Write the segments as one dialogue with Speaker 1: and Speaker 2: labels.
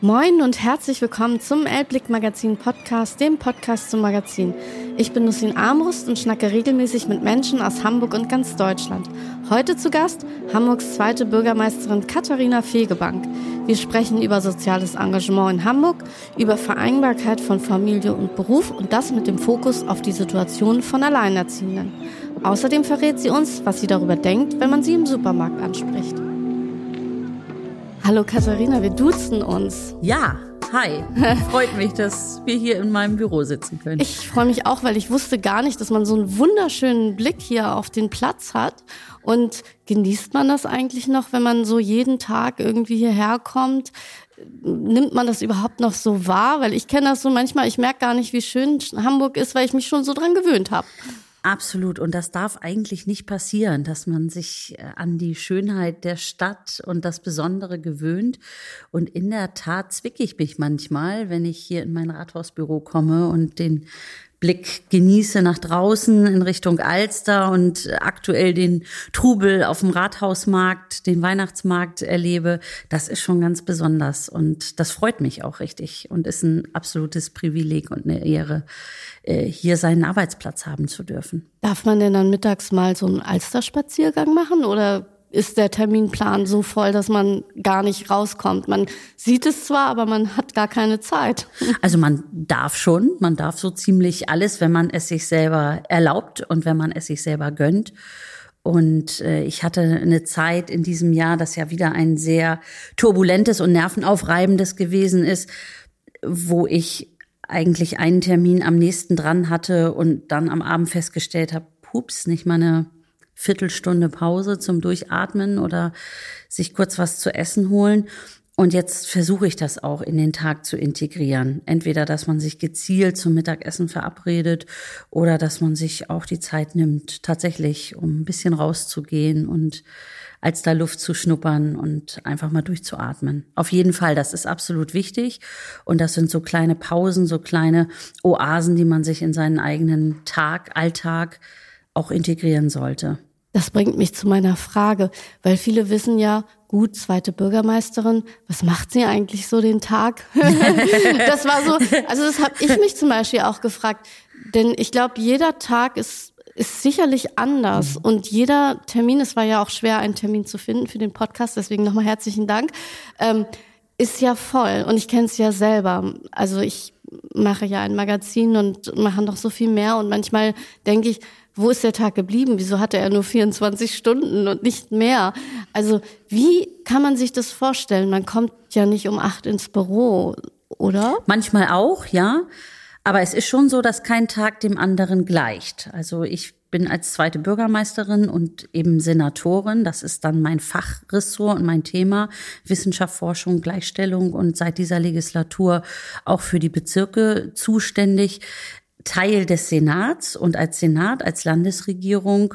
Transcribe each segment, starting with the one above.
Speaker 1: Moin und herzlich willkommen zum Elblick Magazin Podcast, dem Podcast zum Magazin. Ich bin Nussin Armbrust und schnacke regelmäßig mit Menschen aus Hamburg und ganz Deutschland. Heute zu Gast Hamburgs zweite Bürgermeisterin Katharina Fegebank. Wir sprechen über soziales Engagement in Hamburg, über Vereinbarkeit von Familie und Beruf und das mit dem Fokus auf die Situation von Alleinerziehenden. Außerdem verrät sie uns, was sie darüber denkt, wenn man sie im Supermarkt anspricht. Hallo Katharina, wir duzen uns.
Speaker 2: Ja, hi. Freut mich, dass wir hier in meinem Büro sitzen können.
Speaker 1: Ich freue mich auch, weil ich wusste gar nicht, dass man so einen wunderschönen Blick hier auf den Platz hat. Und genießt man das eigentlich noch, wenn man so jeden Tag irgendwie hierher kommt? Nimmt man das überhaupt noch so wahr? Weil ich kenne das so manchmal, ich merke gar nicht, wie schön Hamburg ist, weil ich mich schon so dran gewöhnt habe.
Speaker 2: Absolut. Und das darf eigentlich nicht passieren, dass man sich äh, an die Schönheit der Stadt und das Besondere gewöhnt. Und in der Tat zwicke ich mich manchmal, wenn ich hier in mein Rathausbüro komme und den Blick genieße nach draußen in Richtung Alster und aktuell den Trubel auf dem Rathausmarkt, den Weihnachtsmarkt erlebe, das ist schon ganz besonders und das freut mich auch richtig und ist ein absolutes Privileg und eine Ehre, äh, hier seinen Arbeitsplatz haben zu dürfen.
Speaker 1: Darf man denn dann mittags mal so einen Alsterspaziergang machen oder ist der Terminplan so voll, dass man gar nicht rauskommt. Man sieht es zwar, aber man hat gar keine Zeit.
Speaker 2: Also man darf schon, man darf so ziemlich alles, wenn man es sich selber erlaubt und wenn man es sich selber gönnt. Und äh, ich hatte eine Zeit in diesem Jahr, das ja wieder ein sehr turbulentes und nervenaufreibendes gewesen ist, wo ich eigentlich einen Termin am nächsten dran hatte und dann am Abend festgestellt habe, pups, nicht mal eine Viertelstunde Pause zum Durchatmen oder sich kurz was zu essen holen. Und jetzt versuche ich das auch in den Tag zu integrieren. Entweder, dass man sich gezielt zum Mittagessen verabredet oder dass man sich auch die Zeit nimmt, tatsächlich, um ein bisschen rauszugehen und als da Luft zu schnuppern und einfach mal durchzuatmen. Auf jeden Fall, das ist absolut wichtig. Und das sind so kleine Pausen, so kleine Oasen, die man sich in seinen eigenen Tag, Alltag auch integrieren sollte.
Speaker 1: Das bringt mich zu meiner Frage, weil viele wissen ja, gut, zweite Bürgermeisterin, was macht sie eigentlich so den Tag? das war so, also das habe ich mich zum Beispiel auch gefragt, denn ich glaube, jeder Tag ist ist sicherlich anders mhm. und jeder Termin, es war ja auch schwer, einen Termin zu finden für den Podcast, deswegen nochmal herzlichen Dank, ähm, ist ja voll und ich kenne es ja selber. Also ich mache ja ein Magazin und mache noch so viel mehr und manchmal denke ich, wo ist der Tag geblieben? Wieso hatte er nur 24 Stunden und nicht mehr? Also wie kann man sich das vorstellen? Man kommt ja nicht um acht ins Büro, oder?
Speaker 2: Manchmal auch, ja. Aber es ist schon so, dass kein Tag dem anderen gleicht. Also ich bin als zweite Bürgermeisterin und eben Senatorin. Das ist dann mein Fachressort und mein Thema. Wissenschaft, Forschung, Gleichstellung und seit dieser Legislatur auch für die Bezirke zuständig. Teil des Senats und als Senat, als Landesregierung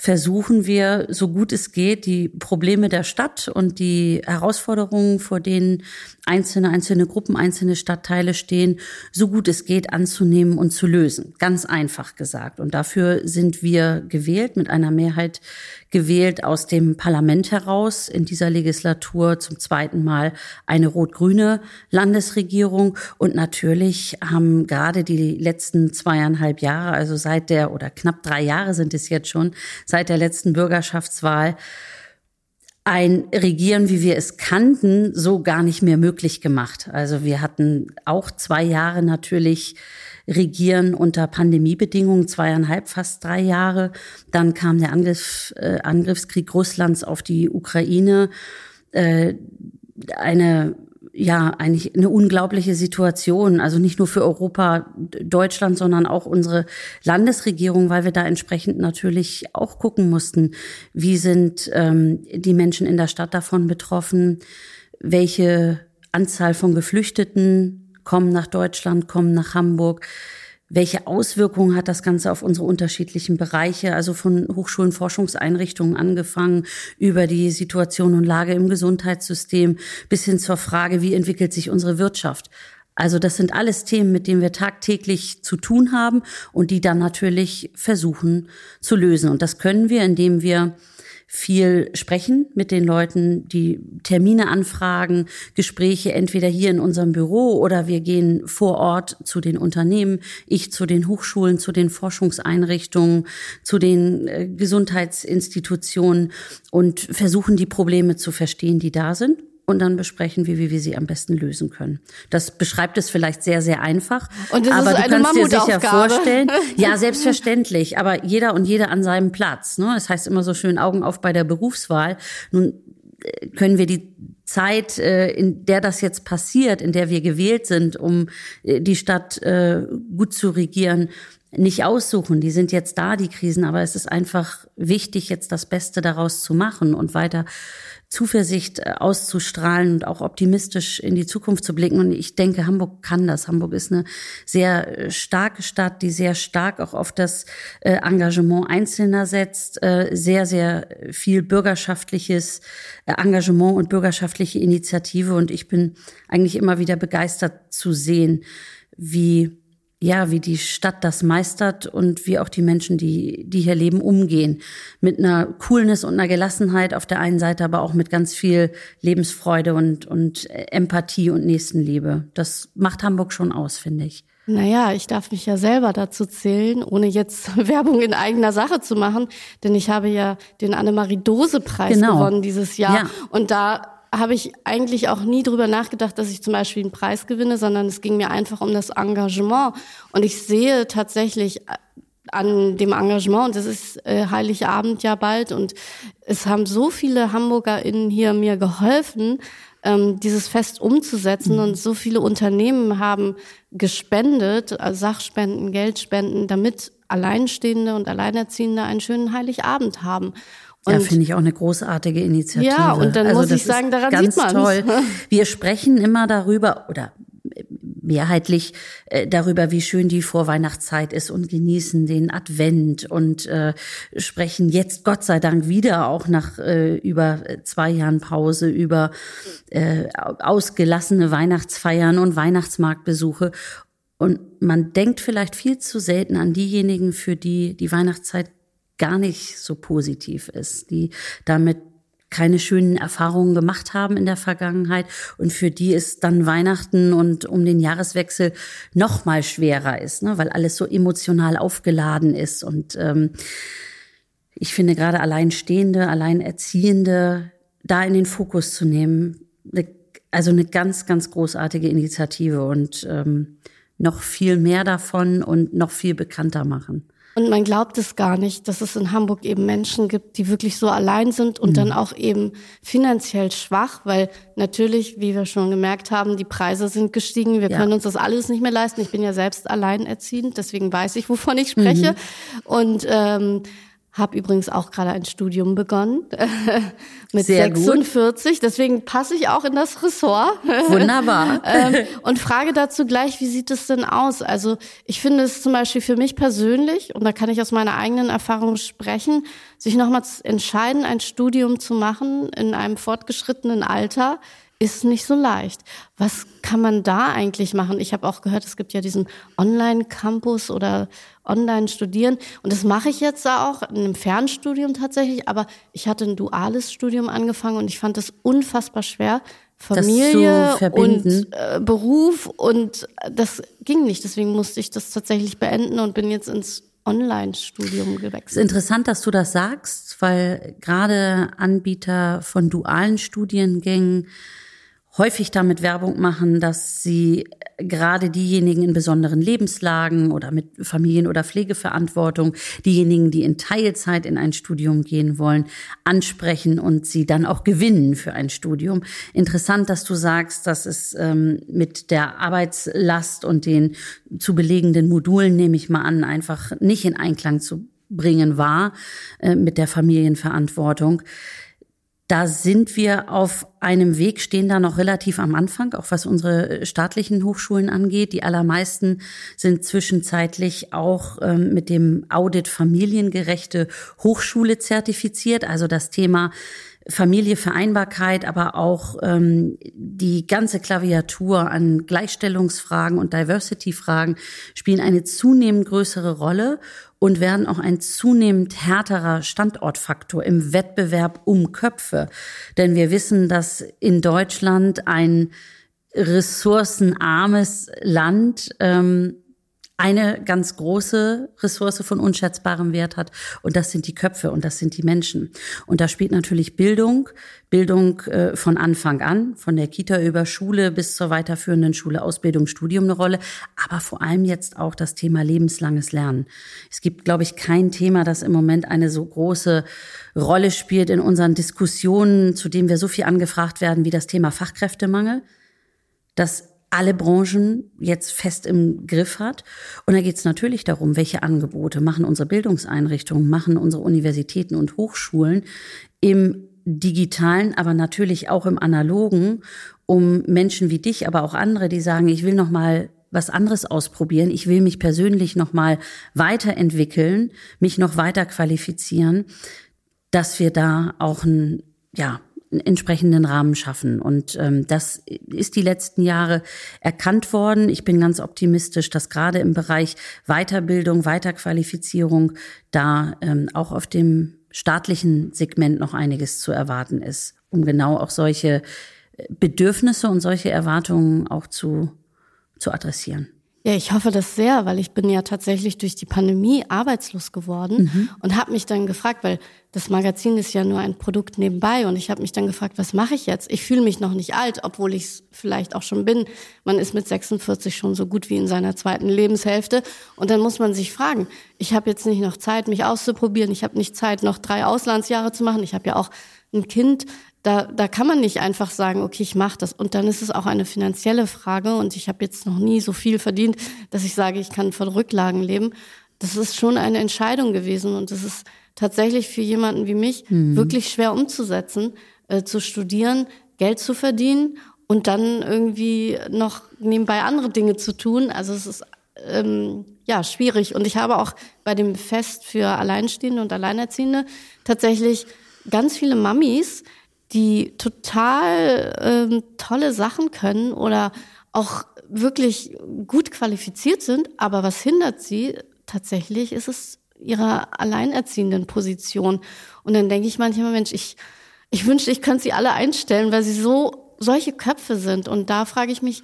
Speaker 2: versuchen wir, so gut es geht, die Probleme der Stadt und die Herausforderungen, vor denen einzelne, einzelne Gruppen, einzelne Stadtteile stehen, so gut es geht anzunehmen und zu lösen. Ganz einfach gesagt. Und dafür sind wir gewählt, mit einer Mehrheit gewählt aus dem Parlament heraus. In dieser Legislatur zum zweiten Mal eine rot-grüne Landesregierung. Und natürlich haben gerade die letzten zweieinhalb Jahre, also seit der, oder knapp drei Jahre sind es jetzt schon, seit der letzten Bürgerschaftswahl ein Regieren, wie wir es kannten, so gar nicht mehr möglich gemacht. Also wir hatten auch zwei Jahre natürlich Regieren unter Pandemiebedingungen, zweieinhalb, fast drei Jahre. Dann kam der Angriff, äh, Angriffskrieg Russlands auf die Ukraine. Äh, eine ja, eigentlich eine unglaubliche Situation. Also nicht nur für Europa, Deutschland, sondern auch unsere Landesregierung, weil wir da entsprechend natürlich auch gucken mussten, wie sind ähm, die Menschen in der Stadt davon betroffen, welche Anzahl von Geflüchteten kommen nach Deutschland, kommen nach Hamburg welche Auswirkungen hat das Ganze auf unsere unterschiedlichen Bereiche, also von Hochschulen, Forschungseinrichtungen angefangen, über die Situation und Lage im Gesundheitssystem bis hin zur Frage, wie entwickelt sich unsere Wirtschaft. Also das sind alles Themen, mit denen wir tagtäglich zu tun haben und die dann natürlich versuchen zu lösen. Und das können wir, indem wir viel sprechen mit den Leuten, die Termine anfragen, Gespräche entweder hier in unserem Büro oder wir gehen vor Ort zu den Unternehmen, ich zu den Hochschulen, zu den Forschungseinrichtungen, zu den äh, Gesundheitsinstitutionen und versuchen die Probleme zu verstehen, die da sind und dann besprechen wir, wie wir sie am besten lösen können. Das beschreibt es vielleicht sehr, sehr einfach.
Speaker 1: Und das
Speaker 2: aber
Speaker 1: ist
Speaker 2: du
Speaker 1: eine
Speaker 2: kannst dir sicher vorstellen, ja, selbstverständlich, aber jeder und jeder an seinem Platz. Ne? Das heißt immer so schön Augen auf bei der Berufswahl. Nun äh, können wir die Zeit, äh, in der das jetzt passiert, in der wir gewählt sind, um äh, die Stadt gut zu regieren, nicht aussuchen. Die sind jetzt da, die Krisen, aber es ist einfach wichtig, jetzt das Beste daraus zu machen und weiter Zuversicht äh, auszustrahlen und auch optimistisch in die Zukunft zu blicken. Und ich denke, Hamburg kann das. Hamburg ist eine sehr äh, starke Stadt, die sehr stark auch auf das äh, Engagement Einzelner setzt, sehr, sehr viel bürgerschaftliches Engagement und bürgerschaftliche Initiative. Und ich bin eigentlich immer wieder begeistert zu sehen, wie ja, wie die Stadt das meistert und wie auch die Menschen, die, die hier leben, umgehen. Mit einer Coolness und einer Gelassenheit auf der einen Seite, aber auch mit ganz viel Lebensfreude und, und Empathie und Nächstenliebe. Das macht Hamburg schon aus, finde ich.
Speaker 1: Naja, ich darf mich ja selber dazu zählen, ohne jetzt Werbung in eigener Sache zu machen, denn ich habe ja den Annemarie-Dose-Preis genau. gewonnen dieses Jahr. Ja. Und da habe ich eigentlich auch nie drüber nachgedacht, dass ich zum Beispiel einen Preis gewinne, sondern es ging mir einfach um das Engagement. Und ich sehe tatsächlich äh, an dem Engagement, und das ist äh, Heiligabend ja bald, und es haben so viele HamburgerInnen hier mir geholfen, ähm, dieses Fest umzusetzen. Mhm. Und so viele Unternehmen haben gespendet, also Sachspenden, Geldspenden, damit Alleinstehende und Alleinerziehende einen schönen Heiligabend haben.
Speaker 2: Und ja, finde ich auch eine großartige Initiative.
Speaker 1: Ja, und dann also muss ich sagen, daran
Speaker 2: ganz
Speaker 1: sieht man
Speaker 2: toll. Wir sprechen immer darüber oder mehrheitlich äh, darüber, wie schön die Vorweihnachtszeit ist und genießen den Advent und äh, sprechen jetzt Gott sei Dank wieder auch nach äh, über zwei Jahren Pause über äh, ausgelassene Weihnachtsfeiern und Weihnachtsmarktbesuche. Und man denkt vielleicht viel zu selten an diejenigen, für die die Weihnachtszeit gar nicht so positiv ist, die damit keine schönen Erfahrungen gemacht haben in der Vergangenheit und für die es dann Weihnachten und um den Jahreswechsel noch mal schwerer ist, ne, weil alles so emotional aufgeladen ist und ähm, ich finde gerade Alleinstehende, Alleinerziehende da in den Fokus zu nehmen, ne, also eine ganz, ganz großartige Initiative und ähm, noch viel mehr davon und noch viel bekannter machen.
Speaker 1: Und man glaubt es gar nicht, dass es in Hamburg eben Menschen gibt, die wirklich so allein sind und mhm. dann auch eben finanziell schwach, weil natürlich, wie wir schon gemerkt haben, die Preise sind gestiegen. Wir ja. können uns das alles nicht mehr leisten. Ich bin ja selbst alleinerziehend, deswegen weiß ich, wovon ich spreche. Mhm. Und ähm, habe übrigens auch gerade ein Studium begonnen mit Sehr 46. Gut. Deswegen passe ich auch in das Ressort.
Speaker 2: Wunderbar.
Speaker 1: ähm, und frage dazu gleich, wie sieht es denn aus? Also ich finde es zum Beispiel für mich persönlich, und da kann ich aus meiner eigenen Erfahrung sprechen, sich nochmal entscheiden, ein Studium zu machen in einem fortgeschrittenen Alter, ist nicht so leicht. Was kann man da eigentlich machen? Ich habe auch gehört, es gibt ja diesen Online-Campus oder Online-Studieren. Und das mache ich jetzt auch in einem Fernstudium tatsächlich. Aber ich hatte ein duales Studium angefangen und ich fand es unfassbar schwer. Familie und äh, Beruf und das ging nicht. Deswegen musste ich das tatsächlich beenden und bin jetzt ins Online-Studium gewechselt. Es
Speaker 2: ist interessant, dass du das sagst, weil gerade Anbieter von dualen Studiengängen häufig damit Werbung machen, dass sie gerade diejenigen in besonderen Lebenslagen oder mit Familien- oder Pflegeverantwortung, diejenigen, die in Teilzeit in ein Studium gehen wollen, ansprechen und sie dann auch gewinnen für ein Studium. Interessant, dass du sagst, dass es ähm, mit der Arbeitslast und den zu belegenden Modulen, nehme ich mal an, einfach nicht in Einklang zu bringen war äh, mit der Familienverantwortung. Da sind wir auf einem Weg, stehen da noch relativ am Anfang, auch was unsere staatlichen Hochschulen angeht. Die allermeisten sind zwischenzeitlich auch ähm, mit dem Audit familiengerechte Hochschule zertifiziert. Also das Thema Familie, Vereinbarkeit, aber auch ähm, die ganze Klaviatur an Gleichstellungsfragen und Diversity-Fragen spielen eine zunehmend größere Rolle und werden auch ein zunehmend härterer Standortfaktor im Wettbewerb um Köpfe. Denn wir wissen, dass in Deutschland ein ressourcenarmes Land ähm, eine ganz große Ressource von unschätzbarem Wert hat. Und das sind die Köpfe und das sind die Menschen. Und da spielt natürlich Bildung, Bildung äh, von Anfang an, von der Kita über Schule bis zur weiterführenden Schule, Ausbildung, Studium eine Rolle. Aber vor allem jetzt auch das Thema lebenslanges Lernen. Es gibt, glaube ich, kein Thema, das im Moment eine so große Rolle spielt in unseren Diskussionen, zu dem wir so viel angefragt werden wie das Thema Fachkräftemangel. Das alle Branchen jetzt fest im Griff hat. Und da geht es natürlich darum, welche Angebote machen unsere Bildungseinrichtungen, machen unsere Universitäten und Hochschulen im digitalen, aber natürlich auch im analogen, um Menschen wie dich, aber auch andere, die sagen, ich will noch mal was anderes ausprobieren, ich will mich persönlich noch mal weiterentwickeln, mich noch weiter qualifizieren, dass wir da auch ein ja, entsprechenden Rahmen schaffen. Und ähm, das ist die letzten Jahre erkannt worden. Ich bin ganz optimistisch, dass gerade im Bereich Weiterbildung, Weiterqualifizierung da ähm, auch auf dem staatlichen Segment noch einiges zu erwarten ist, um genau auch solche äh, Bedürfnisse und solche Erwartungen auch zu, zu adressieren.
Speaker 1: Ja, ich hoffe das sehr, weil ich bin ja tatsächlich durch die Pandemie arbeitslos geworden mhm. und habe mich dann gefragt, weil das Magazin ist ja nur ein Produkt nebenbei und ich habe mich dann gefragt, was mache ich jetzt? Ich fühle mich noch nicht alt, obwohl ich es vielleicht auch schon bin. Man ist mit 46 schon so gut wie in seiner zweiten Lebenshälfte und dann muss man sich fragen, ich habe jetzt nicht noch Zeit, mich auszuprobieren, ich habe nicht Zeit, noch drei Auslandsjahre zu machen, ich habe ja auch ein Kind, da, da kann man nicht einfach sagen, okay, ich mache das. Und dann ist es auch eine finanzielle Frage. Und ich habe jetzt noch nie so viel verdient, dass ich sage, ich kann von Rücklagen leben. Das ist schon eine Entscheidung gewesen. Und das ist tatsächlich für jemanden wie mich mhm. wirklich schwer umzusetzen, äh, zu studieren, Geld zu verdienen und dann irgendwie noch nebenbei andere Dinge zu tun. Also es ist ähm, ja schwierig. Und ich habe auch bei dem Fest für Alleinstehende und Alleinerziehende tatsächlich ganz viele Mamis, die total ähm, tolle Sachen können oder auch wirklich gut qualifiziert sind, aber was hindert sie tatsächlich, ist es ihrer alleinerziehenden Position. Und dann denke ich manchmal, Mensch, ich, ich wünschte, ich könnte sie alle einstellen, weil sie so solche Köpfe sind. Und da frage ich mich,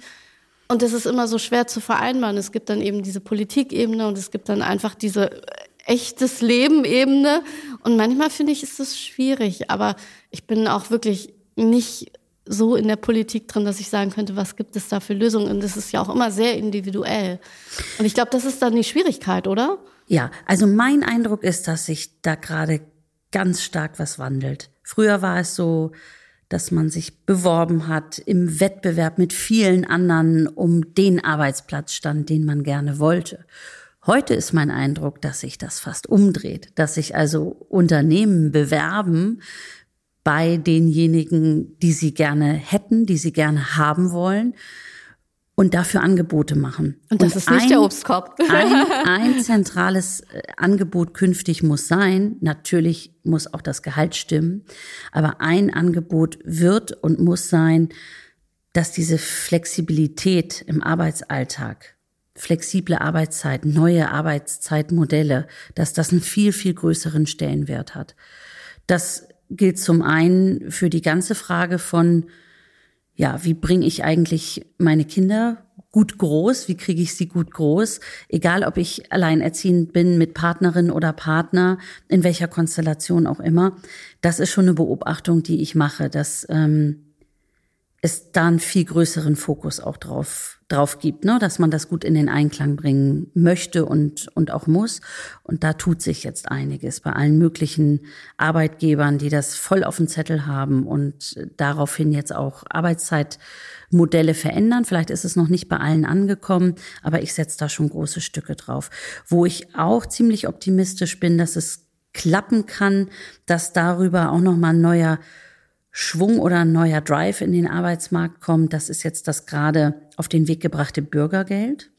Speaker 1: und das ist immer so schwer zu vereinbaren. Es gibt dann eben diese Politikebene und es gibt dann einfach diese echtes Leben Ebene. Und manchmal finde ich, ist das schwierig. Aber ich bin auch wirklich nicht so in der Politik drin, dass ich sagen könnte, was gibt es da für Lösungen? Und das ist ja auch immer sehr individuell. Und ich glaube, das ist dann die Schwierigkeit, oder?
Speaker 2: Ja, also mein Eindruck ist, dass sich da gerade ganz stark was wandelt. Früher war es so, dass man sich beworben hat im Wettbewerb mit vielen anderen um den Arbeitsplatz stand, den man gerne wollte. Heute ist mein Eindruck, dass sich das fast umdreht, dass sich also Unternehmen bewerben bei denjenigen, die sie gerne hätten, die sie gerne haben wollen und dafür Angebote machen.
Speaker 1: Und das und ist nicht ein, der Obstkorb.
Speaker 2: ein, ein zentrales äh, Angebot künftig muss sein, natürlich muss auch das Gehalt stimmen, aber ein Angebot wird und muss sein, dass diese Flexibilität im Arbeitsalltag flexible Arbeitszeit, neue Arbeitszeitmodelle, dass das einen viel, viel größeren Stellenwert hat. Das gilt zum einen für die ganze Frage von, ja, wie bringe ich eigentlich meine Kinder gut groß? Wie kriege ich sie gut groß? Egal, ob ich alleinerziehend bin mit Partnerin oder Partner, in welcher Konstellation auch immer. Das ist schon eine Beobachtung, die ich mache, dass ähm, es da einen viel größeren Fokus auch drauf, drauf gibt, ne? dass man das gut in den Einklang bringen möchte und, und auch muss. Und da tut sich jetzt einiges bei allen möglichen Arbeitgebern, die das voll auf dem Zettel haben und daraufhin jetzt auch Arbeitszeitmodelle verändern. Vielleicht ist es noch nicht bei allen angekommen, aber ich setze da schon große Stücke drauf. Wo ich auch ziemlich optimistisch bin, dass es klappen kann, dass darüber auch nochmal ein neuer Schwung oder ein neuer Drive in den Arbeitsmarkt kommt. Das ist jetzt das gerade auf den Weg gebrachte Bürgergeld.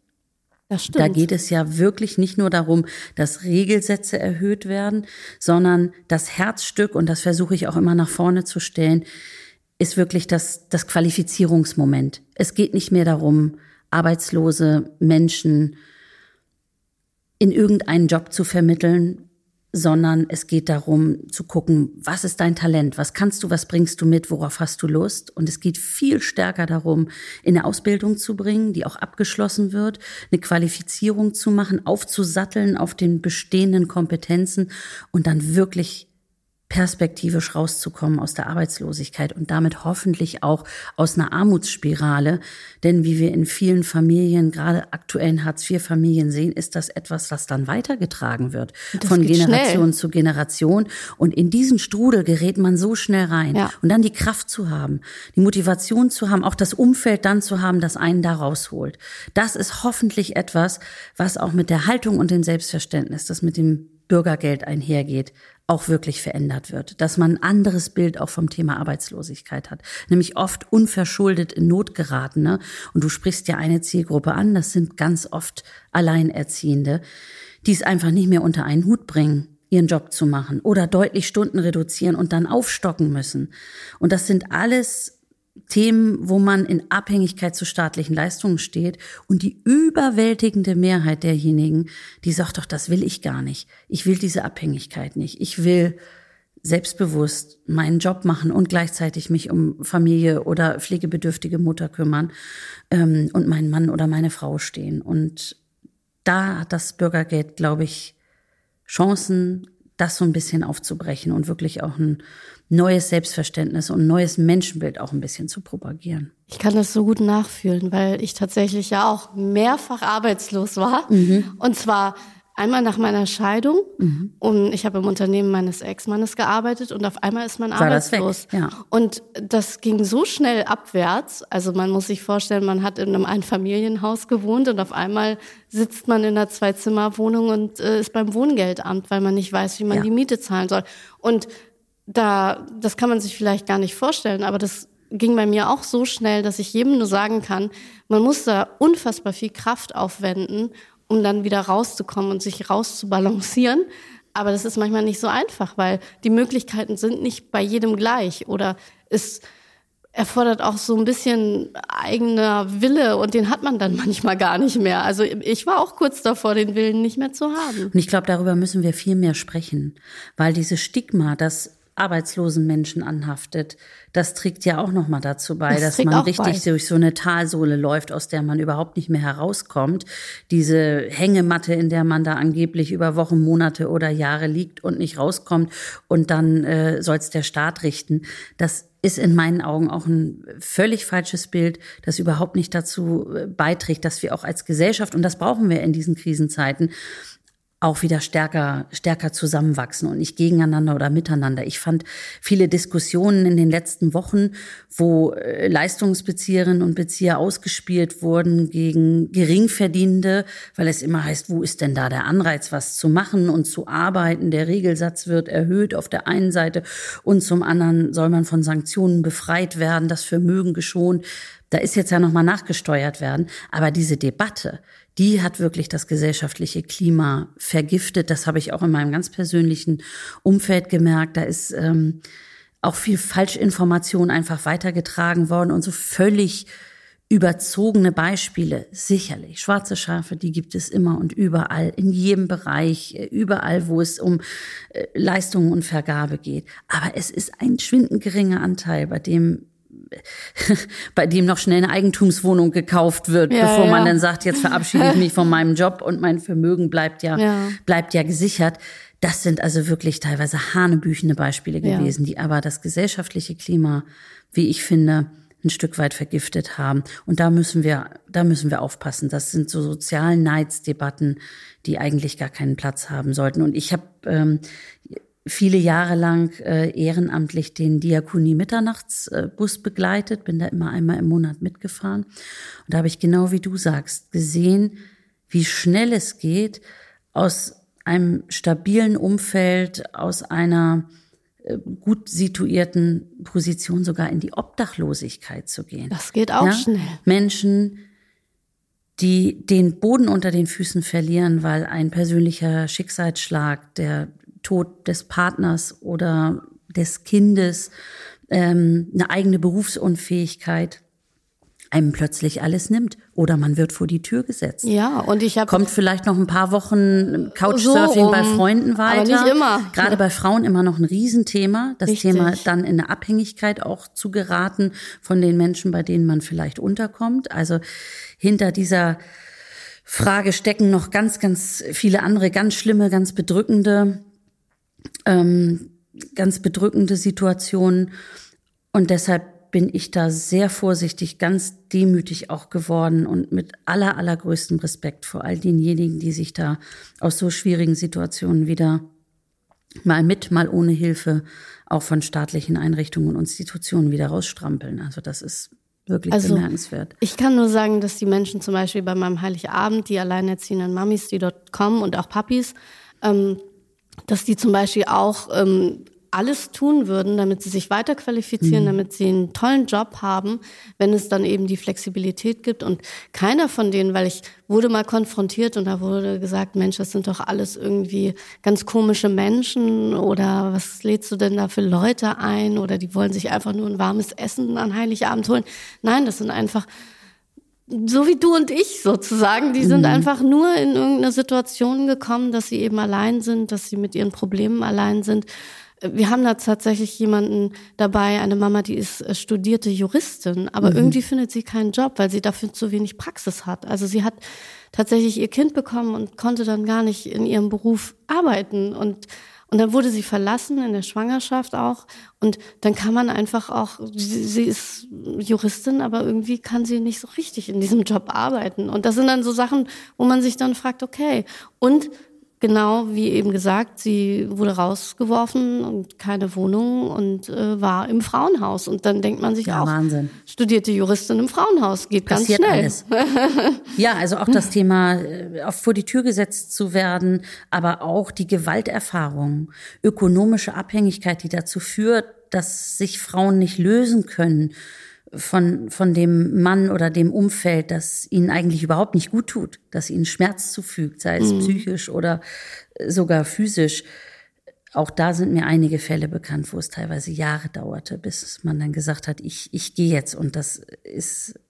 Speaker 1: Das stimmt.
Speaker 2: Da geht es ja wirklich nicht nur darum, dass Regelsätze erhöht werden, sondern das Herzstück, und das versuche ich auch immer nach vorne zu stellen, ist wirklich das, das Qualifizierungsmoment. Es geht nicht mehr darum, arbeitslose Menschen in irgendeinen Job zu vermitteln, sondern es geht darum zu gucken, was ist dein Talent, was kannst du, was bringst du mit, worauf hast du Lust. Und es geht viel stärker darum, in eine Ausbildung zu bringen, die auch abgeschlossen wird, eine Qualifizierung zu machen, aufzusatteln auf den bestehenden Kompetenzen und dann wirklich perspektivisch rauszukommen aus der Arbeitslosigkeit und damit hoffentlich auch aus einer Armutsspirale. Denn wie wir in vielen Familien, gerade aktuellen Hartz-IV-Familien sehen, ist das etwas, was dann weitergetragen wird von Generation schnell. zu Generation. Und in diesen Strudel gerät man so schnell rein. Ja. Und dann die Kraft zu haben, die Motivation zu haben, auch das Umfeld dann zu haben, das einen da rausholt. Das ist hoffentlich etwas, was auch mit der Haltung und dem Selbstverständnis, das mit dem Bürgergeld einhergeht, auch wirklich verändert wird, dass man ein anderes Bild auch vom Thema Arbeitslosigkeit hat, nämlich oft unverschuldet in Not geratene. Und du sprichst ja eine Zielgruppe an, das sind ganz oft Alleinerziehende, die es einfach nicht mehr unter einen Hut bringen, ihren Job zu machen oder deutlich Stunden reduzieren und dann aufstocken müssen. Und das sind alles Themen, wo man in Abhängigkeit zu staatlichen Leistungen steht und die überwältigende Mehrheit derjenigen, die sagt doch, das will ich gar nicht. Ich will diese Abhängigkeit nicht. Ich will selbstbewusst meinen Job machen und gleichzeitig mich um Familie oder pflegebedürftige Mutter kümmern ähm, und meinen Mann oder meine Frau stehen. Und da hat das Bürgergeld, glaube ich, Chancen, das so ein bisschen aufzubrechen und wirklich auch ein neues Selbstverständnis und neues Menschenbild auch ein bisschen zu propagieren.
Speaker 1: Ich kann das so gut nachfühlen, weil ich tatsächlich ja auch mehrfach arbeitslos war. Mhm. Und zwar einmal nach meiner Scheidung mhm. und ich habe im Unternehmen meines Ex-Mannes gearbeitet und auf einmal ist man War arbeitslos. Ja. Und das ging so schnell abwärts. Also man muss sich vorstellen, man hat in einem Einfamilienhaus gewohnt und auf einmal sitzt man in einer Zwei-Zimmer-Wohnung und äh, ist beim Wohngeldamt, weil man nicht weiß, wie man ja. die Miete zahlen soll. Und da, das kann man sich vielleicht gar nicht vorstellen, aber das ging bei mir auch so schnell, dass ich jedem nur sagen kann, man muss da unfassbar viel Kraft aufwenden, um dann wieder rauszukommen und sich rauszubalancieren. Aber das ist manchmal nicht so einfach, weil die Möglichkeiten sind nicht bei jedem gleich oder es erfordert auch so ein bisschen eigener Wille und den hat man dann manchmal gar nicht mehr. Also ich war auch kurz davor, den Willen nicht mehr zu haben.
Speaker 2: Und ich glaube, darüber müssen wir viel mehr sprechen, weil dieses Stigma, das arbeitslosen Menschen anhaftet. Das trägt ja auch noch mal dazu bei, das dass man richtig bei. durch so eine Talsohle läuft, aus der man überhaupt nicht mehr herauskommt. Diese Hängematte, in der man da angeblich über Wochen, Monate oder Jahre liegt und nicht rauskommt und dann äh, soll es der Staat richten. Das ist in meinen Augen auch ein völlig falsches Bild, das überhaupt nicht dazu äh, beiträgt, dass wir auch als Gesellschaft, und das brauchen wir in diesen Krisenzeiten, auch wieder stärker, stärker zusammenwachsen und nicht gegeneinander oder miteinander. Ich fand viele Diskussionen in den letzten Wochen, wo äh, Leistungsbezieherinnen und Bezieher ausgespielt wurden gegen Geringverdienende, weil es immer heißt, wo ist denn da der Anreiz, was zu machen und zu arbeiten? Der Regelsatz wird erhöht auf der einen Seite und zum anderen soll man von Sanktionen befreit werden, das Vermögen geschont. Da ist jetzt ja nochmal nachgesteuert werden. Aber diese Debatte, die hat wirklich das gesellschaftliche Klima vergiftet. Das habe ich auch in meinem ganz persönlichen Umfeld gemerkt. Da ist ähm, auch viel Falschinformation einfach weitergetragen worden und so völlig überzogene Beispiele, sicherlich. Schwarze Schafe, die gibt es immer und überall, in jedem Bereich, überall, wo es um äh, Leistungen und Vergabe geht. Aber es ist ein schwindend geringer Anteil, bei dem bei dem noch schnell eine Eigentumswohnung gekauft wird, ja, bevor ja. man dann sagt, jetzt verabschiede ich mich von meinem Job und mein Vermögen bleibt ja, ja. bleibt ja gesichert. Das sind also wirklich teilweise hanebüchene Beispiele gewesen, die aber das gesellschaftliche Klima, wie ich finde, ein Stück weit vergiftet haben. Und da müssen wir, da müssen wir aufpassen. Das sind so sozialen Neidsdebatten, die eigentlich gar keinen Platz haben sollten. Und ich habe ähm, viele Jahre lang äh, ehrenamtlich den Diakonie Mitternachtsbus begleitet, bin da immer einmal im Monat mitgefahren. Und da habe ich genau wie du sagst gesehen, wie schnell es geht, aus einem stabilen Umfeld, aus einer äh, gut situierten Position sogar in die Obdachlosigkeit zu gehen.
Speaker 1: Das geht auch ja? schnell.
Speaker 2: Menschen, die den Boden unter den Füßen verlieren, weil ein persönlicher Schicksalsschlag, der Tod des Partners oder des Kindes, ähm, eine eigene Berufsunfähigkeit einem plötzlich alles nimmt oder man wird vor die Tür gesetzt.
Speaker 1: Ja, und ich habe
Speaker 2: kommt vielleicht noch ein paar Wochen Couchsurfing so bei Freunden weiter.
Speaker 1: Aber nicht immer.
Speaker 2: Gerade bei Frauen immer noch ein Riesenthema, das
Speaker 1: Richtig.
Speaker 2: Thema dann in eine Abhängigkeit auch zu geraten von den Menschen, bei denen man vielleicht unterkommt. Also hinter dieser Frage stecken noch ganz, ganz viele andere, ganz schlimme, ganz bedrückende, ähm, ganz bedrückende Situationen. Und deshalb bin ich da sehr vorsichtig, ganz demütig auch geworden und mit aller, allergrößtem Respekt vor all denjenigen, die sich da aus so schwierigen Situationen wieder mal mit, mal ohne Hilfe auch von staatlichen Einrichtungen und Institutionen wieder rausstrampeln. Also das ist wirklich
Speaker 1: Also,
Speaker 2: bemerkenswert.
Speaker 1: Ich kann nur sagen, dass die Menschen zum Beispiel bei meinem Heiligabend, die alleinerziehenden Mamis, die dort kommen und auch Papis, ähm, dass die zum Beispiel auch ähm, alles tun würden, damit sie sich weiterqualifizieren, damit sie einen tollen Job haben, wenn es dann eben die Flexibilität gibt. Und keiner von denen, weil ich wurde mal konfrontiert und da wurde gesagt, Mensch, das sind doch alles irgendwie ganz komische Menschen oder was lädst du denn da für Leute ein oder die wollen sich einfach nur ein warmes Essen an Heiligabend holen. Nein, das sind einfach so wie du und ich sozusagen, die sind einfach nur in irgendeine Situation gekommen, dass sie eben allein sind, dass sie mit ihren Problemen allein sind. Wir haben da tatsächlich jemanden dabei, eine Mama, die ist äh, studierte Juristin, aber irgendwie findet sie keinen Job, weil sie dafür zu wenig Praxis hat. Also sie hat tatsächlich ihr Kind bekommen und konnte dann gar nicht in ihrem Beruf arbeiten und und dann wurde sie verlassen in der Schwangerschaft auch. Und dann kann man einfach auch, sie, ist Juristin, aber irgendwie kann sie nicht so richtig in diesem Job arbeiten. Und das sind dann so Sachen, wo man sich dann fragt, okay. Und genau wie eben gesagt, sie wurde rausgeworfen und keine Wohnung und äh, war im Frauenhaus. Und dann denkt man sich
Speaker 2: Ja,
Speaker 1: auch,
Speaker 2: Wahnsinn.
Speaker 1: studierte Juristin im Frauenhaus, geht
Speaker 2: Passiert
Speaker 1: ganz schnell.
Speaker 2: alles. Ja, also auch das Thema, äh, vor die Tür gesetzt zu werden, aber auch die Gewalterfahrung, ökonomische Abhängigkeit, die dazu führt, dass sich Frauen nicht lösen können von, von dem Mann oder dem Umfeld, das ihnen eigentlich überhaupt nicht gut tut, das ihnen Schmerz zufügt, sei es psychisch oder äh, sogar physisch. Auch da sind mir einige Fälle bekannt, wo es teilweise Jahre dauerte, bis man dann gesagt hat, ich, ich gehe jetzt. Und das ist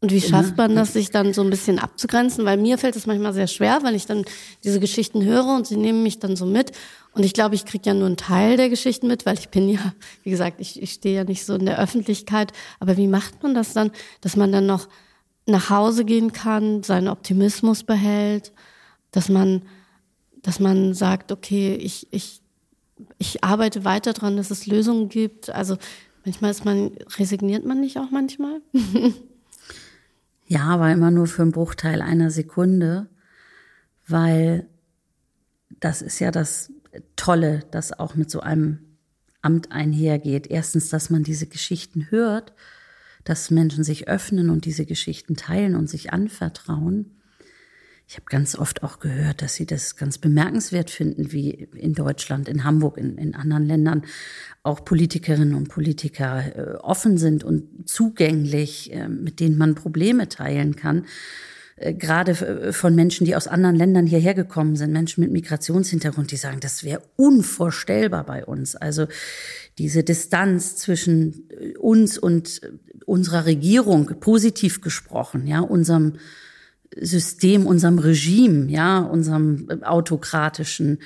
Speaker 1: Und wie schafft man das, sich dann so ein bisschen abzugrenzen? Weil mir fällt es manchmal sehr schwer, weil ich dann diese Geschichten höre und sie nehmen mich dann so mit. Und ich glaube, ich kriege ja nur einen Teil der Geschichten mit, weil ich bin ja, wie gesagt, ich, ich stehe ja nicht so in der Öffentlichkeit. Aber wie macht man das dann, dass man dann noch nach Hause gehen kann, seinen Optimismus behält, dass man, dass man sagt, okay, ich, ich, ich arbeite weiter dran, dass es Lösungen gibt. Also manchmal ist man, resigniert man nicht auch manchmal?
Speaker 2: Ja, aber immer nur für einen Bruchteil einer Sekunde, weil das ist ja das Tolle, das auch mit so einem Amt einhergeht. Erstens, dass man diese Geschichten hört, dass Menschen sich öffnen und diese Geschichten teilen und sich anvertrauen. Ich habe ganz oft auch gehört, dass sie das ganz bemerkenswert finden, wie in Deutschland, in Hamburg, in, in anderen Ländern auch Politikerinnen und Politiker äh, offen sind und zugänglich, äh, mit denen man Probleme teilen kann. Äh, Gerade äh, von Menschen, die aus anderen Ländern hierher gekommen sind, Menschen mit Migrationshintergrund, die sagen, das wäre unvorstellbar bei uns. Also diese Distanz zwischen äh, uns und äh, unserer Regierung, positiv gesprochen, ja, unserem System, unserem Regime, ja, unserem äh, autokratischen,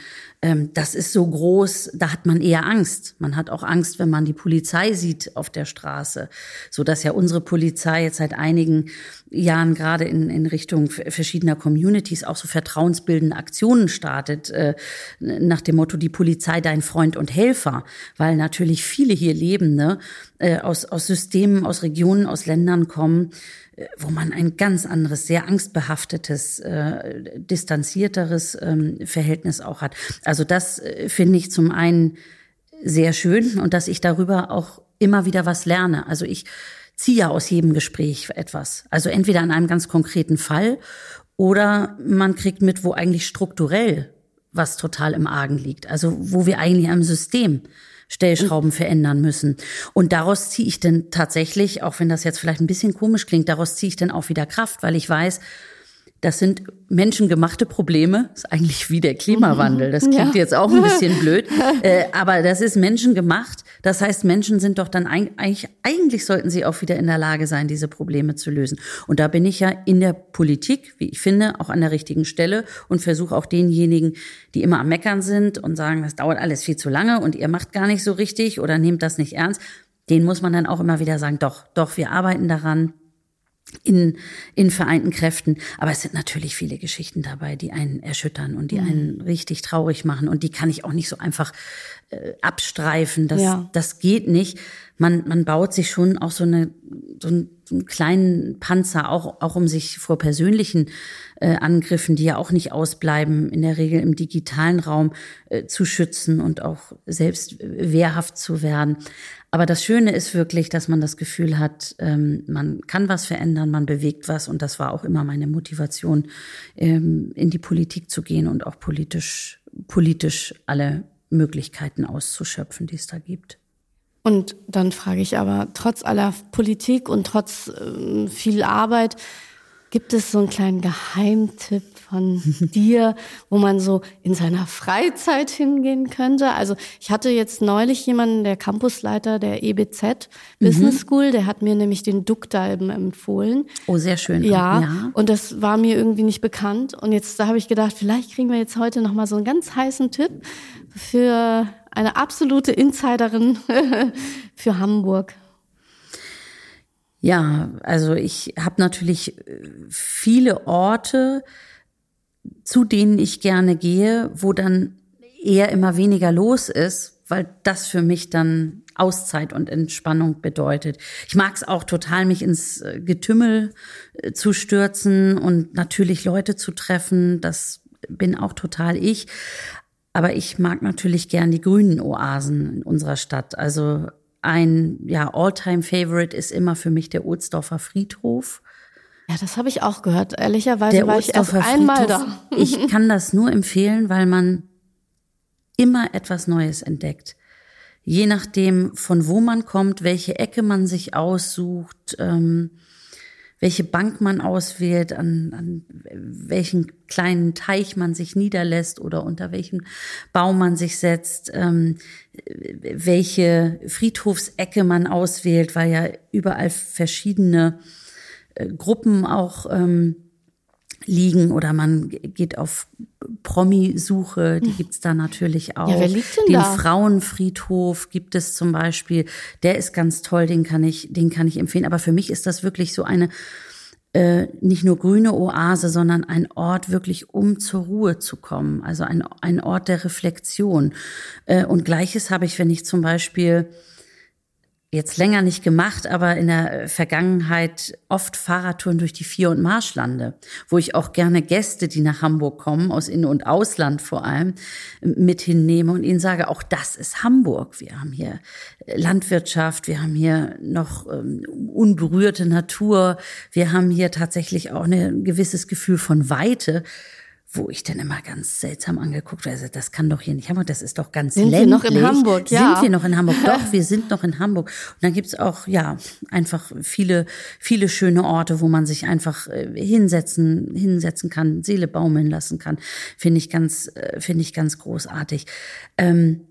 Speaker 2: ähm, das ist so groß, da hat man eher Angst. Man hat auch Angst, wenn man die Polizei sieht auf der Straße, so dass ja unsere Polizei jetzt seit einigen Jahren gerade in, in Richtung verschiedener Communities auch so vertrauensbildende Aktionen startet, äh, nach dem Motto, die Polizei dein Freund und Helfer, weil natürlich viele hier Lebende äh, aus, aus Systemen, aus Regionen, aus Ländern kommen, wo man ein ganz anderes, sehr angstbehaftetes, äh, distanzierteres ähm, Verhältnis auch hat. Also das äh, finde ich zum einen sehr schön und dass ich darüber auch immer wieder was lerne. Also ich ziehe ja aus jedem Gespräch etwas. Also entweder an einem ganz konkreten Fall oder man kriegt mit, wo eigentlich strukturell was total im Argen liegt. Also wo wir eigentlich am System Stellschrauben verändern müssen. Und daraus ziehe ich dann tatsächlich, auch wenn das jetzt vielleicht ein bisschen komisch klingt, daraus ziehe ich dann auch wieder Kraft, weil ich weiß, das sind menschengemachte Probleme. Das ist eigentlich wie der Klimawandel. Das klingt ja. jetzt auch ein bisschen blöd. Äh, aber das ist menschengemacht. Das heißt, Menschen sind doch dann eigentlich, eigentlich sollten sie auch wieder in der Lage sein, diese Probleme zu lösen. Und da bin ich ja in der Politik, wie ich finde, auch an der richtigen Stelle und versuche auch denjenigen, die immer am Meckern sind und sagen, das dauert alles viel zu lange und ihr macht gar nicht so richtig oder nehmt das nicht ernst, denen muss man dann auch immer wieder sagen, doch, doch, wir arbeiten daran in, in vereinten Kräften. Aber es sind natürlich viele Geschichten dabei, die einen erschüttern und die mhm. einen richtig traurig machen. Und die kann ich auch nicht so einfach äh, abstreifen. Das, ja. das geht nicht. Man, man baut sich schon auch so, eine, so, einen, so einen kleinen Panzer, auch, auch um sich vor persönlichen äh, Angriffen, die ja auch nicht ausbleiben, in der Regel im digitalen Raum äh, zu schützen und auch selbst wehrhaft zu werden. Aber das Schöne ist wirklich, dass man das Gefühl hat, ähm, man kann was verändern, man bewegt was. Und das war auch immer meine Motivation, ähm, in die Politik zu gehen und auch politisch, politisch alle Möglichkeiten auszuschöpfen, die es da gibt.
Speaker 1: Und dann frage ich aber, trotz aller Politik und trotz äh, viel Arbeit, Gibt es so einen kleinen Geheimtipp von dir, wo man so in seiner Freizeit hingehen könnte? Also ich hatte jetzt neulich jemanden, der Campusleiter der EBZ Business mhm. School, der hat mir nämlich den Duckdalben empfohlen.
Speaker 2: Oh, sehr schön.
Speaker 1: Ja, ja, und das war mir irgendwie nicht bekannt. Und jetzt da habe ich gedacht, vielleicht kriegen wir jetzt heute noch mal so einen ganz heißen Tipp für eine absolute Insiderin für Hamburg.
Speaker 2: Ja, also ich habe natürlich äh, viele Orte, zu denen ich gerne gehe, wo dann eher immer weniger los ist, weil das für mich dann Auszeit und Entspannung bedeutet. Ich mag es auch total, mich ins äh, Getümmel äh, zu stürzen und natürlich Leute zu treffen. Das bin auch total ich. Aber ich mag natürlich gern die grünen Oasen in unserer Stadt. Also ein ja, All-Time-Favorite ist immer für mich der Ohlsdorfer Friedhof.
Speaker 1: Ja, das habe ich auch gehört. Ehrlicherweise der war ich erst einmal da.
Speaker 2: ich kann das nur empfehlen, weil man immer etwas Neues entdeckt. Je nachdem, von wo man kommt, welche Ecke man sich aussucht, ähm, welche Bank man auswählt, an, an welchen kleinen Teich man sich niederlässt oder unter welchem Baum man sich setzt, ähm, welche Friedhofsecke man auswählt, weil ja überall verschiedene äh, Gruppen auch ähm, liegen oder man geht auf Promi-Suche, die gibt's da natürlich auch. Ja,
Speaker 1: wer liegt denn
Speaker 2: den
Speaker 1: da?
Speaker 2: Frauenfriedhof gibt es zum Beispiel. Der ist ganz toll, den kann ich, den kann ich empfehlen. Aber für mich ist das wirklich so eine äh, nicht nur grüne Oase, sondern ein Ort wirklich, um zur Ruhe zu kommen. Also ein, ein Ort der Reflexion. Äh, und gleiches habe ich, wenn ich zum Beispiel jetzt länger nicht gemacht, aber in der Vergangenheit oft Fahrradtouren durch die Vier- und Marschlande, wo ich auch gerne Gäste, die nach Hamburg kommen, aus In- und Ausland vor allem, mit hinnehme und ihnen sage, auch das ist Hamburg. Wir haben hier Landwirtschaft, wir haben hier noch ähm, unberührte Natur, wir haben hier tatsächlich auch ein gewisses Gefühl von Weite wo ich dann immer ganz seltsam angeguckt werde. Das kann doch hier nicht Hamburg, das ist doch ganz
Speaker 1: sind
Speaker 2: ländlich.
Speaker 1: Sind wir noch in Hamburg,
Speaker 2: ja. Sind wir noch in Hamburg? Doch, wir sind noch in Hamburg. Und dann gibt's auch, ja, einfach viele, viele schöne Orte, wo man sich einfach äh, hinsetzen, hinsetzen kann, Seele baumeln lassen kann. Finde ich ganz, äh, finde ich ganz großartig. Ähm,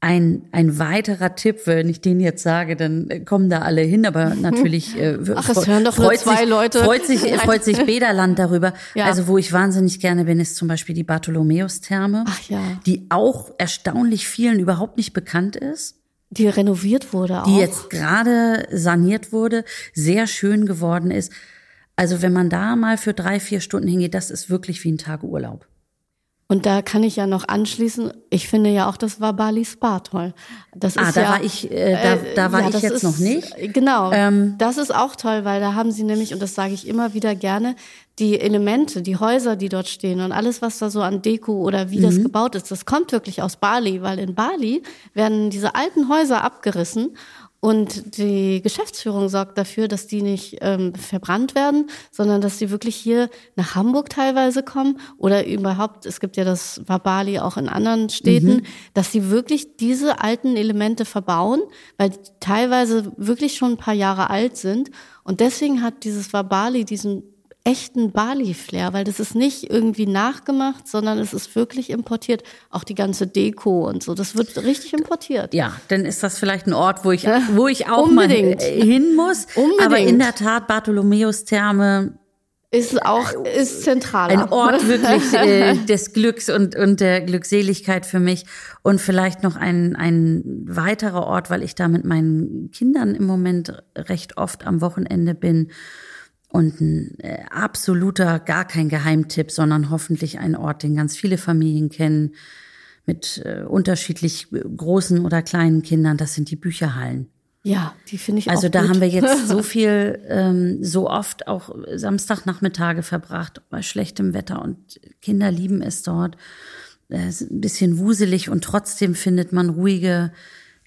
Speaker 2: ein, ein weiterer Tipp, wenn ich den jetzt sage, dann kommen da alle hin, aber natürlich
Speaker 1: äh, Ach, es hören doch freut, zwei
Speaker 2: sich,
Speaker 1: Leute.
Speaker 2: freut sich freut sich Bederland darüber. Ja. Also wo ich wahnsinnig gerne bin, ist zum Beispiel die Bartholomäus-Therme,
Speaker 1: ja.
Speaker 2: die auch erstaunlich vielen überhaupt nicht bekannt ist.
Speaker 1: Die renoviert wurde auch.
Speaker 2: Die jetzt gerade saniert wurde, sehr schön geworden ist. Also wenn man da mal für drei, vier Stunden hingeht, das ist wirklich wie ein Tag Urlaub.
Speaker 1: Und da kann ich ja noch anschließen, ich finde ja auch das war Bali Spa toll. Das
Speaker 2: ah,
Speaker 1: ist
Speaker 2: da
Speaker 1: ja,
Speaker 2: war ich, äh, da, da war
Speaker 1: ja,
Speaker 2: ich jetzt
Speaker 1: ist,
Speaker 2: noch nicht.
Speaker 1: Genau, ähm, das ist auch toll, weil da haben sie nämlich, und das sage ich immer wieder gerne, die Elemente, die Häuser, die dort stehen und alles, was da so an Deko oder wie mhm. das gebaut ist, das kommt wirklich aus Bali, weil in Bali werden diese alten Häuser abgerissen und die Geschäftsführung sorgt dafür, dass die nicht ähm, verbrannt werden, sondern dass die wirklich hier nach Hamburg teilweise kommen oder überhaupt, es gibt ja das Wabali auch in anderen Städten, mhm. dass sie wirklich diese alten Elemente verbauen, weil die teilweise wirklich schon ein paar Jahre alt sind. Und deswegen hat dieses Wabali diesen echten Bali-Flair, weil das ist nicht irgendwie nachgemacht, sondern es ist wirklich importiert. Auch die ganze Deko und so, das wird richtig importiert.
Speaker 2: Ja, dann ist das vielleicht ein Ort, wo ich, wo ich auch Unbedingt. mal hin muss. Unbedingt. Aber in der Tat, Bartholomäus Therme
Speaker 1: ist auch ist zentral.
Speaker 2: Ein Ort wirklich äh, des Glücks und und der Glückseligkeit für mich und vielleicht noch ein ein weiterer Ort, weil ich da mit meinen Kindern im Moment recht oft am Wochenende bin und ein äh, absoluter gar kein Geheimtipp, sondern hoffentlich ein Ort, den ganz viele Familien kennen mit äh, unterschiedlich großen oder kleinen Kindern. Das sind die Bücherhallen.
Speaker 1: Ja, die finde ich
Speaker 2: also
Speaker 1: auch
Speaker 2: Also da
Speaker 1: gut.
Speaker 2: haben wir jetzt so viel, ähm, so oft auch Samstagnachmittage verbracht bei schlechtem Wetter und Kinder lieben es dort. Es ist ein bisschen wuselig und trotzdem findet man ruhige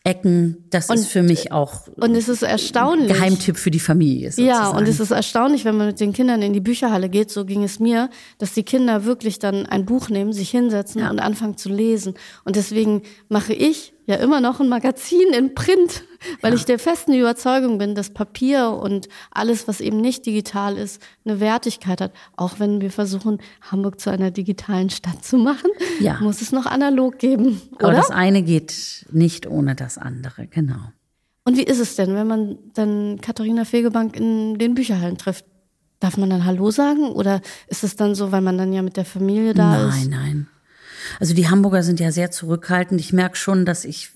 Speaker 2: Ecken. Das und, ist für mich auch
Speaker 1: und es ist erstaunlich.
Speaker 2: Geheimtipp für die Familie. Sozusagen.
Speaker 1: Ja, und es ist erstaunlich, wenn man mit den Kindern in die Bücherhalle geht, so ging es mir, dass die Kinder wirklich dann ein Buch nehmen, sich hinsetzen ja. und anfangen zu lesen. Und deswegen mache ich ja immer noch ein Magazin in Print, weil ja. ich der festen Überzeugung bin, dass Papier und alles, was eben nicht digital ist, eine Wertigkeit hat. Auch wenn wir versuchen, Hamburg zu einer digitalen Stadt zu machen, ja. muss es noch analog geben. Oder?
Speaker 2: Aber das eine geht nicht ohne das andere, genau.
Speaker 1: Und wie ist es denn, wenn man dann Katharina Fegebank in den Bücherhallen trifft? Darf man dann Hallo sagen? Oder ist es dann so, weil man dann ja mit der Familie da
Speaker 2: nein,
Speaker 1: ist?
Speaker 2: Nein, nein. Also die Hamburger sind ja sehr zurückhaltend. Ich merke schon, dass ich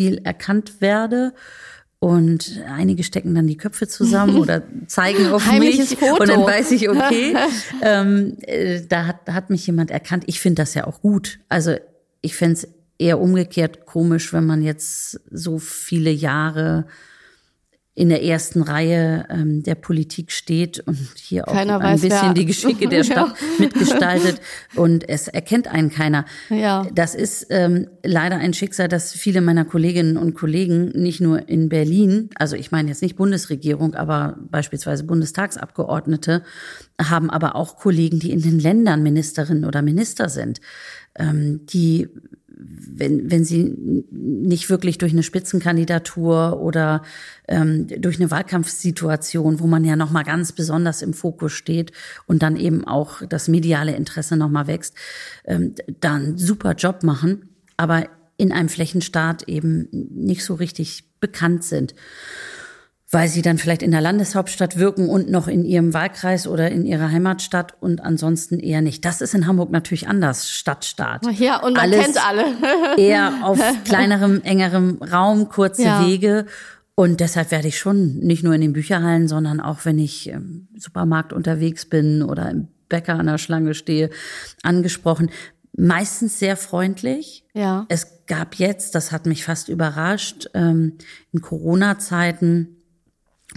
Speaker 2: viel erkannt werde. Und einige stecken dann die Köpfe zusammen oder zeigen auf
Speaker 1: Heimliches
Speaker 2: mich.
Speaker 1: Foto.
Speaker 2: Und dann weiß ich, okay, ähm, äh, da hat, hat mich jemand erkannt. Ich finde das ja auch gut. Also ich fände es eher umgekehrt komisch, wenn man jetzt so viele Jahre in der ersten Reihe ähm, der Politik steht und hier auch
Speaker 1: keiner
Speaker 2: ein
Speaker 1: weiß,
Speaker 2: bisschen
Speaker 1: wer.
Speaker 2: die Geschicke der Stadt ja. mitgestaltet und es erkennt einen keiner.
Speaker 1: Ja.
Speaker 2: Das ist ähm, leider ein Schicksal, dass viele meiner Kolleginnen und Kollegen nicht nur in Berlin, also ich meine jetzt nicht Bundesregierung, aber beispielsweise Bundestagsabgeordnete, haben aber auch Kollegen, die in den Ländern Ministerinnen oder Minister sind, ähm, die wenn, wenn sie nicht wirklich durch eine Spitzenkandidatur oder ähm, durch eine Wahlkampfsituation, wo man ja nochmal ganz besonders im Fokus steht und dann eben auch das mediale Interesse nochmal wächst, ähm, da einen super Job machen, aber in einem Flächenstaat eben nicht so richtig bekannt sind weil sie dann vielleicht in der Landeshauptstadt wirken und noch in ihrem Wahlkreis oder in ihrer Heimatstadt und ansonsten eher nicht. Das ist in Hamburg natürlich anders, Stadtstaat.
Speaker 1: Ja, und man
Speaker 2: Alles
Speaker 1: kennt alle.
Speaker 2: eher auf kleinerem, engerem Raum, kurze
Speaker 1: Ja.
Speaker 2: Wege. Und deshalb werde ich schon nicht nur in den Bücherhallen, sondern auch wenn ich im Supermarkt unterwegs bin oder im Bäcker an der Schlange stehe, angesprochen. Meistens sehr freundlich.
Speaker 1: Ja.
Speaker 2: Es gab jetzt, das hat mich fast überrascht, ähm, in Corona-Zeiten,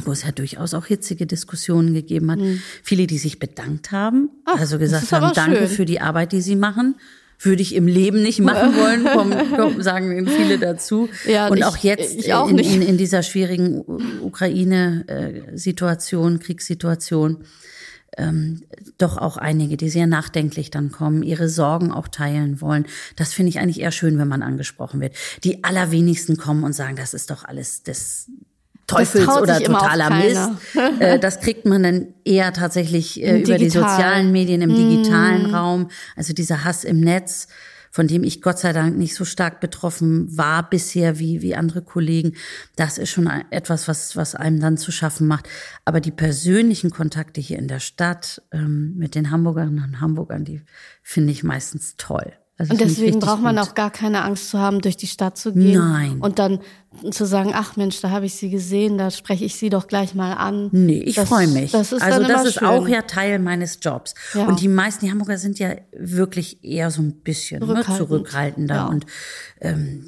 Speaker 2: wo es ja durchaus auch hitzige Diskussionen gegeben hat, viele, die sich bedankt haben,
Speaker 1: Mhm. Ach,
Speaker 2: also
Speaker 1: das
Speaker 2: gesagt haben, danke
Speaker 1: schön.
Speaker 2: für die Arbeit, die sie machen. Würde ich im Leben nicht machen wollen, kommen, kommen, sagen viele dazu.
Speaker 1: Ja,
Speaker 2: und
Speaker 1: ich-
Speaker 2: auch jetzt
Speaker 1: auch
Speaker 2: in, in, in dieser schwierigen Ukraine-Situation, Kriegssituation, ähm, doch auch einige, die sehr nachdenklich dann kommen, ihre Sorgen auch teilen wollen. Das finde ich eigentlich eher schön, wenn man angesprochen wird. Die allerwenigsten kommen und sagen, das ist doch alles des Teufels oder totaler Mist. Äh, das kriegt man dann eher tatsächlich äh, über die sozialen Medien, im digitalen Raum. Also dieser Hass im Netz, von dem ich Gott sei Dank nicht so stark betroffen war bisher wie, wie andere Kollegen. Das ist schon etwas, was, was einem dann zu schaffen macht. Aber die persönlichen Kontakte hier in der Stadt ähm, mit den Hamburgerinnen und Hamburgern, die finde ich meistens toll. Also
Speaker 1: Und deswegen braucht man
Speaker 2: gut.
Speaker 1: auch gar keine Angst zu haben, durch die Stadt zu gehen.
Speaker 2: Nein.
Speaker 1: Und dann zu sagen, ach Mensch, da habe ich sie gesehen, da spreche ich sie doch gleich mal an.
Speaker 2: Nee, ich freue mich.
Speaker 1: Das ist
Speaker 2: also das ist
Speaker 1: schön.
Speaker 2: auch ja Teil meines Jobs.
Speaker 1: Ja.
Speaker 2: Und die meisten die Hamburger sind ja wirklich eher so ein bisschen ne,
Speaker 1: Zurückhaltend.
Speaker 2: zurückhaltender
Speaker 1: Ja.
Speaker 2: und ähm,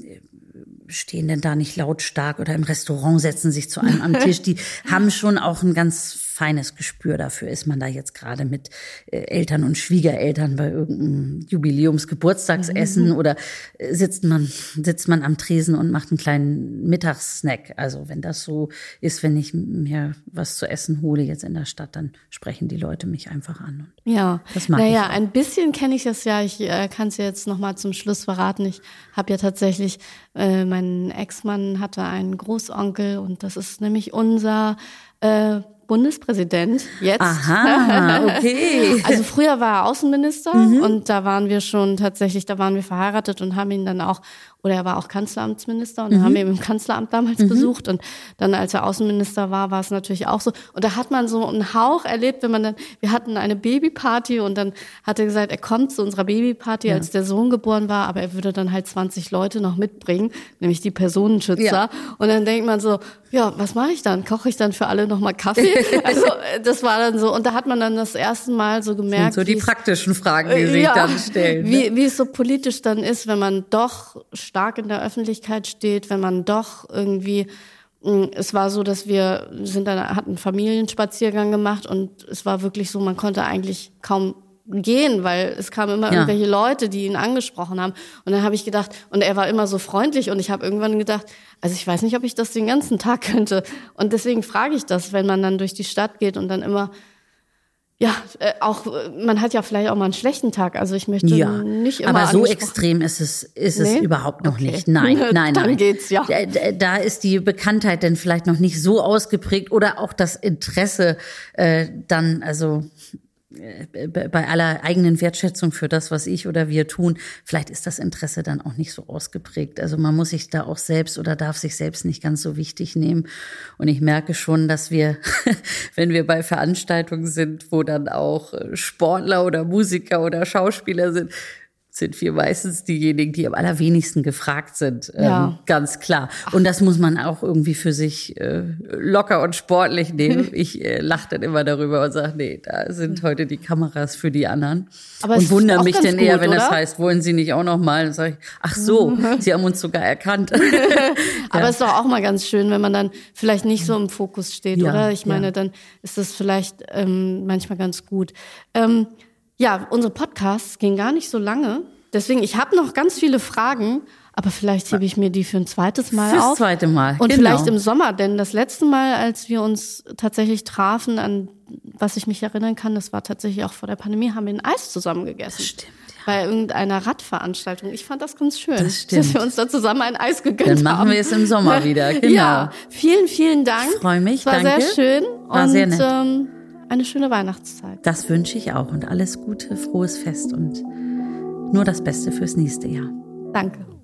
Speaker 2: stehen denn da nicht lautstark oder im Restaurant setzen sich zu einem am Tisch. Die haben schon auch ein ganz feines Gespür dafür. Ist man da jetzt gerade mit äh, Eltern und Schwiegereltern bei irgendeinem Jubiläumsgeburtstagsessen
Speaker 1: Mhm.
Speaker 2: oder äh, sitzt man, sitzt man am Tresen und macht einen kleinen Mittagssnack. Also wenn das so ist, wenn ich mir was zu essen hole jetzt in der Stadt, dann sprechen die Leute mich einfach an. Und
Speaker 1: Ja,
Speaker 2: Das mag
Speaker 1: naja, ein bisschen kenne ich das ja. Ich äh, kann es ja jetzt noch mal zum Schluss verraten. Ich habe ja tatsächlich, äh, mein Ex-Mann hatte einen Großonkel und das ist nämlich unser äh, Bundespräsident jetzt.
Speaker 2: Aha, okay.
Speaker 1: also früher war er Außenminister mhm. und da waren wir schon tatsächlich, da waren wir verheiratet und haben ihn dann auch, oder er war auch Kanzleramtsminister und mhm. haben ihn im Kanzleramt damals mhm. besucht und dann als er Außenminister war, war es natürlich auch so. Und da hat man so einen Hauch erlebt, wenn man dann, wir hatten eine Babyparty und dann hat er gesagt, er kommt zu unserer Babyparty, ja. als der Sohn geboren war, aber er würde dann halt 20 Leute noch mitbringen, nämlich die Personenschützer. Ja. Und dann denkt man so, ja, was mache ich dann? Koche ich dann für alle nochmal Kaffee? Also das war dann so, und da hat man dann das erste Mal so gemerkt.
Speaker 2: So die praktischen Fragen, die sich ja, dann stellen.
Speaker 1: Ne? Wie, wie es so politisch dann ist, wenn man doch stark in der Öffentlichkeit steht, wenn man doch irgendwie hm, es war so, dass wir sind dann hatten einen Familienspaziergang gemacht und es war wirklich so, man konnte eigentlich kaum gehen, weil es kamen immer ja. irgendwelche Leute, die ihn angesprochen haben. Und dann habe ich gedacht, und er war immer so freundlich und ich habe irgendwann gedacht, also ich weiß nicht, ob ich das den ganzen Tag könnte. Und deswegen frage ich das, wenn man dann durch die Stadt geht und dann immer ja, äh, auch man hat ja vielleicht auch mal einen schlechten Tag. Also ich möchte ja, nicht immer.
Speaker 2: Aber so extrem ist es ist nee? es überhaupt noch okay. nicht. Nein, nein, nein.
Speaker 1: Dann geht's ja.
Speaker 2: Da, da, ist die Bekanntheit denn vielleicht noch nicht so ausgeprägt oder auch das Interesse äh, dann also bei aller eigenen Wertschätzung für das, was ich oder wir tun, vielleicht ist das Interesse dann auch nicht so ausgeprägt. Also man muss sich da auch selbst oder darf sich selbst nicht ganz so wichtig nehmen. Und ich merke schon, dass wir, wenn wir bei Veranstaltungen sind, wo dann auch Sportler oder Musiker oder Schauspieler sind, sind wir meistens diejenigen, die am allerwenigsten gefragt sind. Ähm, ja. Ähm, ganz klar. Und das muss man auch irgendwie für sich äh, locker und sportlich nehmen. Ich äh, lache dann immer darüber und sage, nee, da sind heute die Kameras für die anderen. Aber und wundere mich dann eher, wenn oder? das heißt, wollen Sie nicht auch noch mal? Dann sage ich, ach so, Sie haben uns sogar erkannt.
Speaker 1: Aber es ist doch auch mal ganz schön, wenn man dann vielleicht nicht so im Fokus steht, ja, oder? Ich meine, dann ist das vielleicht ähm, manchmal ganz gut. Ähm, ja, unsere Podcasts gehen gar nicht so lange. Deswegen, ich habe noch ganz viele Fragen, aber vielleicht hebe ich mir die für ein zweites Mal
Speaker 2: Fürs
Speaker 1: auf.
Speaker 2: zweite Mal.
Speaker 1: Und genau. vielleicht im Sommer, denn das letzte Mal, als wir uns tatsächlich trafen, an was ich mich erinnern kann, das war tatsächlich auch vor der Pandemie, haben wir ein Eis zusammen gegessen. Das
Speaker 2: stimmt. Ja.
Speaker 1: Bei irgendeiner Radveranstaltung. Ich fand das ganz schön, das dass wir uns da zusammen ein Eis gegönnt haben.
Speaker 2: Dann machen
Speaker 1: haben.
Speaker 2: wir es im Sommer wieder. Genau. Ja,
Speaker 1: vielen, vielen Dank.
Speaker 2: Freue mich.
Speaker 1: Es war
Speaker 2: danke.
Speaker 1: sehr schön.
Speaker 2: War
Speaker 1: und,
Speaker 2: sehr nett.
Speaker 1: Ähm, eine schöne Weihnachtszeit.
Speaker 2: Das wünsche ich auch und alles Gute, frohes Fest und nur das Beste fürs nächste Jahr.
Speaker 1: Danke.